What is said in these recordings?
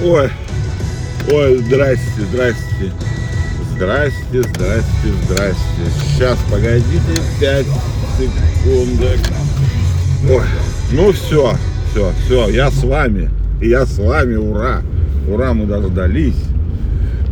Ой, ой, здрасте, здрасте. Здрасте, здрасте, здрасте. Сейчас, погодите, 5 секундок. Ой, ну все, все, все, я с вами. Я с вами, ура. Ура, мы дождались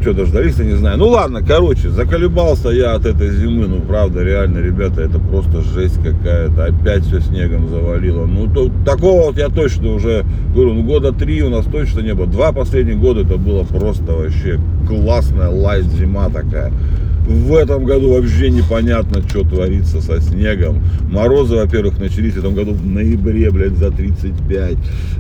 что дождались, я не знаю. Ну ладно, короче, заколебался я от этой зимы. Ну, правда, реально, ребята, это просто жесть какая-то. Опять все снегом завалило. Ну, то, такого вот я точно уже говорю, ну, года три у нас точно не было. Два последних года это было просто вообще классная лайт зима такая. В этом году вообще непонятно, что творится со снегом. Морозы, во-первых, начались в этом году в ноябре, блядь, за 35.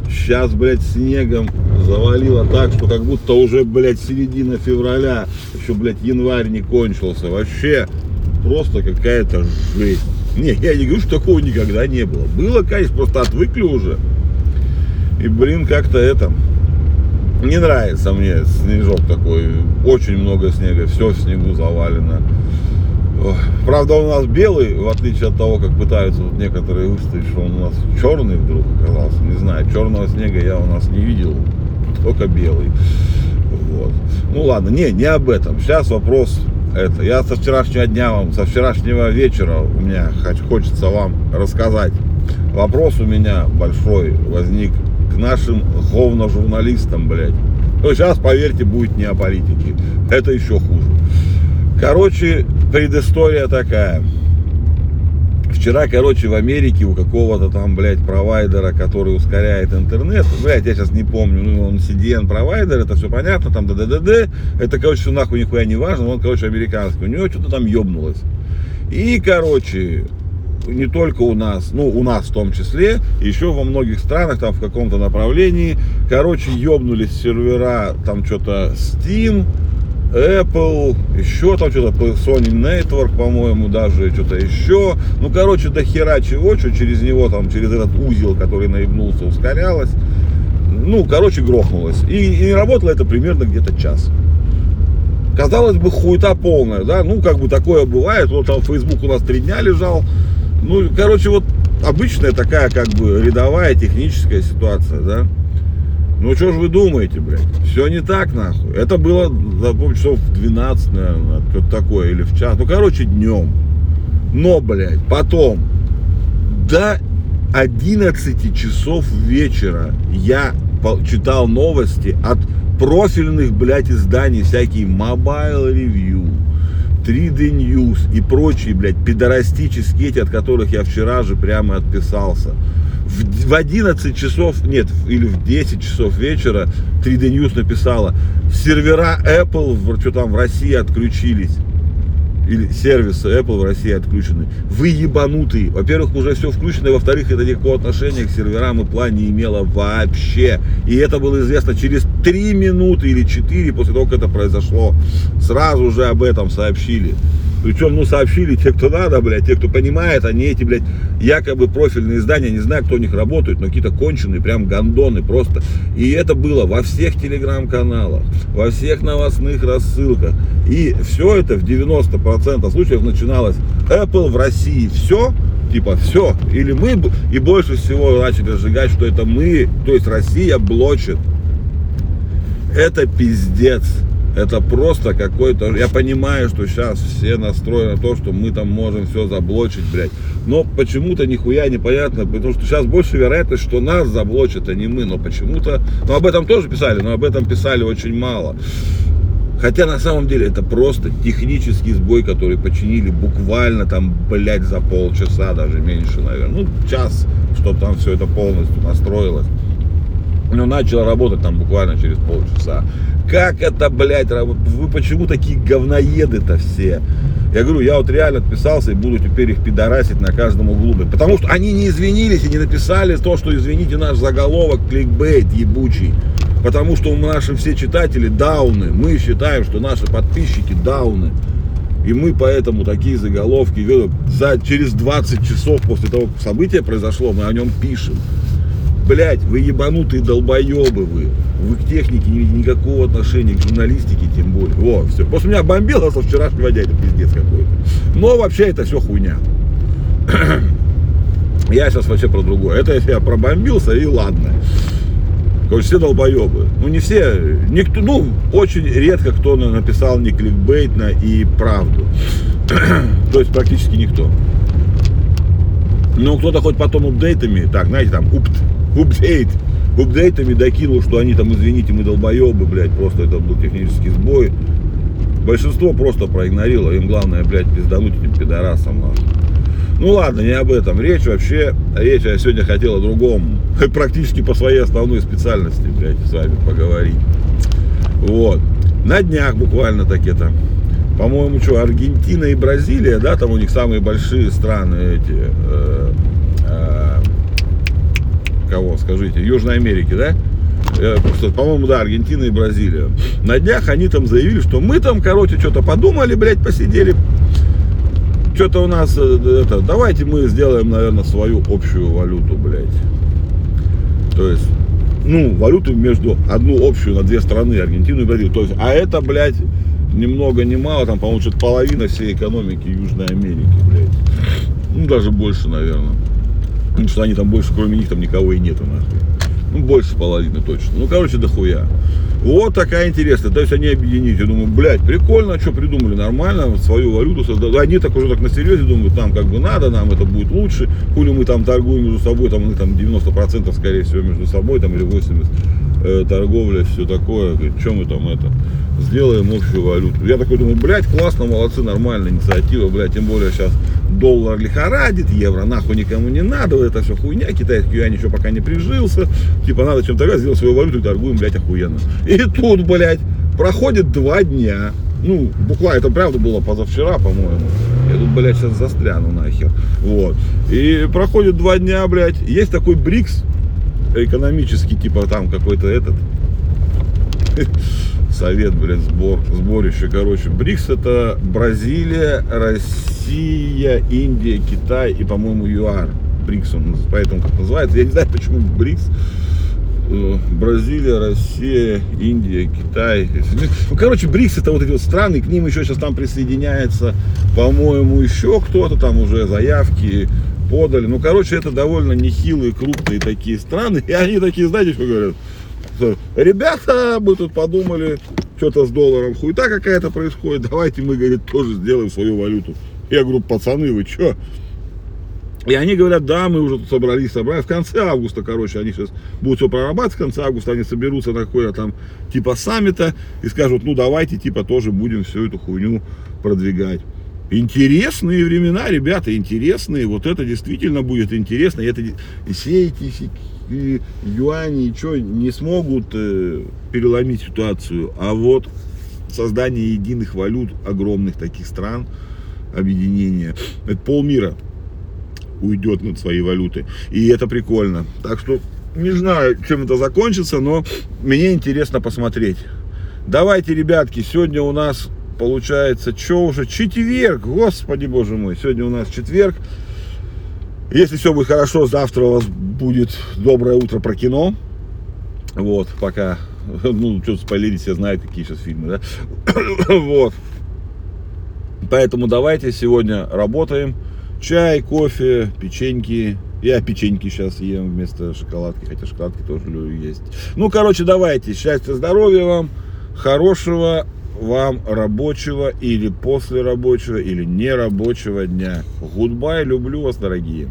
Сейчас, блядь, снегом завалило так, что как будто уже, блядь, середина февраля. Еще, блядь, январь не кончился. Вообще просто какая-то жесть. Не, я не говорю, что такого никогда не было. Было, конечно, просто отвыкли уже. И, блин, как-то это... Не нравится мне снежок такой. Очень много снега, все в снегу завалено. Правда, он у нас белый, в отличие от того, как пытаются вот некоторые выставить, что он у нас черный вдруг оказался. Не знаю, черного снега я у нас не видел, только белый. Вот. Ну ладно, не, не об этом. Сейчас вопрос это. Я со вчерашнего дня вам, со вчерашнего вечера у меня хочется вам рассказать. Вопрос у меня большой возник нашим говно-журналистам, блядь. То сейчас, поверьте, будет не о политике. Это еще хуже. Короче, предыстория такая. Вчера, короче, в Америке у какого-то там, блядь, провайдера, который ускоряет интернет, блядь, я сейчас не помню, ну, он CDN провайдер, это все понятно, там ДДД, это, короче, все нахуй нихуя не важно, он, короче, американский, у него что-то там ёбнулось. И, короче, не только у нас, ну, у нас в том числе, еще во многих странах, там, в каком-то направлении, короче, ёбнулись сервера, там, что-то Steam, Apple, еще там что-то, Sony Network, по-моему, даже что-то еще. Ну, короче, до хера чего, что через него, там, через этот узел, который наебнулся, ускорялось. Ну, короче, грохнулось. И, и работало это примерно где-то час. Казалось бы, хуета полная, да, ну, как бы такое бывает. Вот там Facebook у нас три дня лежал, ну, короче, вот обычная такая, как бы, рядовая техническая ситуация, да. Ну, что же вы думаете, блядь? Все не так, нахуй. Это было, запомню, часов в 12, наверное, что-то такое, или в час. Ну, короче, днем. Но, блядь, потом, до 11 часов вечера я читал новости от профильных, блядь, изданий, всякие Mobile Review, 3D News и прочие, блядь, пидорастические эти, от которых я вчера же прямо отписался. В, в 11 часов, нет, или в 10 часов вечера 3D News написала, сервера Apple, что там в России отключились или сервисы Apple в России отключены. Вы ебанутые. Во-первых, уже все включено, и во-вторых, это никакого отношения к серверам и план не имело вообще. И это было известно через 3 минуты или 4 после того, как это произошло. Сразу же об этом сообщили. Причем, ну, сообщили те, кто надо, блядь, те, кто понимает, они эти, блядь, якобы профильные издания, не знаю, кто у них работает, но какие-то конченые, прям гондоны просто. И это было во всех телеграм-каналах, во всех новостных рассылках. И все это в 90% случаев начиналось Apple в России, все, типа все, или мы, и больше всего начали разжигать, что это мы, то есть Россия блочит. Это пиздец. Это просто какой-то... Я понимаю, что сейчас все настроены на то, что мы там можем все заблочить, блядь. Но почему-то нихуя непонятно, потому что сейчас больше вероятность, что нас заблочат, а не мы. Но почему-то... Ну, об этом тоже писали, но об этом писали очень мало. Хотя на самом деле это просто технический сбой, который починили буквально там, блядь, за полчаса, даже меньше, наверное. Ну, час, чтобы там все это полностью настроилось. Ну, начало работать там буквально через полчаса. Как это, блядь, вы почему такие говноеды-то все? Я говорю, я вот реально отписался и буду теперь их пидорасить на каждом углу. Потому что они не извинились и не написали то, что извините наш заголовок кликбейт ебучий. Потому что наши все читатели дауны. Мы считаем, что наши подписчики дауны. И мы поэтому такие заголовки за, через 20 часов после того, как событие произошло, мы о нем пишем. Блять, вы ебанутые долбоебы вы. Вы к технике не имеете никакого отношения, к журналистике тем более. Вот, все. После меня бомбило со вчерашнего дня, пиздец какой-то. Но вообще это все хуйня. Я сейчас вообще про другое. Это я пробомбился и ладно. Короче, все долбоебы. Ну, не все, никто, ну, очень редко кто написал не кликбейтно и правду. То есть практически никто. Ну, кто-то хоть потом апдейтами, так, знаете, там, упт, упдейт, упдейтами докинул, что они там, извините, мы долбоебы, блядь, просто это был технический сбой. Большинство просто проигнорило, им главное, блядь, пиздануть этим пидорасам, нахуй. Ну ладно, не об этом речь вообще. Речь я сегодня хотел о другом. Практически по своей основной специальности, блядь, с вами поговорить. Вот. На днях буквально так это. По-моему, что, Аргентина и Бразилия, да, там у них самые большие страны эти. Э, э, кого, скажите, Южной Америки, да? Э, по-моему, да, Аргентина и Бразилия. На днях они там заявили, что мы там, короче, что-то подумали, блядь, посидели, что-то у нас, э, это, давайте мы сделаем, наверное, свою общую валюту, блядь. То есть, ну, валюту между одну общую на две страны, Аргентину и Бразилию. То есть, а это, блядь, ни много ни мало, там, по-моему, что-то половина всей экономики Южной Америки, блядь. Ну, даже больше, наверное. Потому что они там больше, кроме них, там никого и нету, нахуй. Ну, больше половины точно. Ну, короче, дохуя. Вот такая интересная. То есть они объединить. Я думаю, блядь, прикольно, что придумали, нормально, свою валюту создали. Они так уже так на серьезе думают, нам как бы надо, нам это будет лучше. Хули мы там торгуем между собой, там мы там 90% скорее всего между собой, там или 80% э, торговля, все такое. Говорит, что мы там это, сделаем общую валюту. Я такой думаю, блядь, классно, молодцы, нормальная инициатива, блядь, тем более сейчас доллар лихорадит, евро нахуй никому не надо, это все хуйня, китайский юань еще пока не прижился, типа надо чем-то сделать свою валюту и торгуем, блядь, охуенно. И тут, блядь, проходит два дня, ну, буквально, это правда было позавчера, по-моему, я тут, блядь, сейчас застряну нахер, вот, и проходит два дня, блядь, есть такой БРИКС, экономический, типа там какой-то этот, совет, блядь, сбор, сборище, короче. БРИКС это Бразилия, Россия, Индия, Китай и, по-моему, ЮАР. БРИКС он поэтому как называется. Я не знаю, почему БРИКС. Э, Бразилия, Россия, Индия, Китай. Ну, короче, БРИКС это вот эти вот страны, к ним еще сейчас там присоединяется, по-моему, еще кто-то там уже заявки подали. Ну, короче, это довольно нехилые, крупные такие страны. И они такие, знаете, что говорят? Ребята, мы тут подумали, что-то с долларом хуета какая-то происходит, давайте мы, говорит, тоже сделаем свою валюту. Я говорю, пацаны, вы что? И они говорят, да, мы уже тут собрались, собрались. В конце августа, короче, они сейчас будут все прорабатывать. В конце августа они соберутся на какое-то там типа саммита и скажут, ну давайте типа тоже будем всю эту хуйню продвигать. Интересные времена, ребята, интересные. Вот это действительно будет интересно. И это, и все эти и юани, и что, не смогут э, переломить ситуацию. А вот создание единых валют огромных таких стран, объединения, это полмира уйдет над свои валюты. И это прикольно. Так что не знаю, чем это закончится, но мне интересно посмотреть. Давайте, ребятки, сегодня у нас получается, что уже, четверг, господи боже мой, сегодня у нас четверг. Если все будет хорошо, завтра у вас будет доброе утро про кино. Вот, пока, ну, что-то спойлерить, все знают, какие сейчас фильмы, да? вот. Поэтому давайте сегодня работаем. Чай, кофе, печеньки. Я печеньки сейчас ем вместо шоколадки, хотя шоколадки тоже люблю есть. Ну, короче, давайте. Счастья, здоровья вам, хорошего вам рабочего или после рабочего или нерабочего дня. Goodbye, люблю вас, дорогие.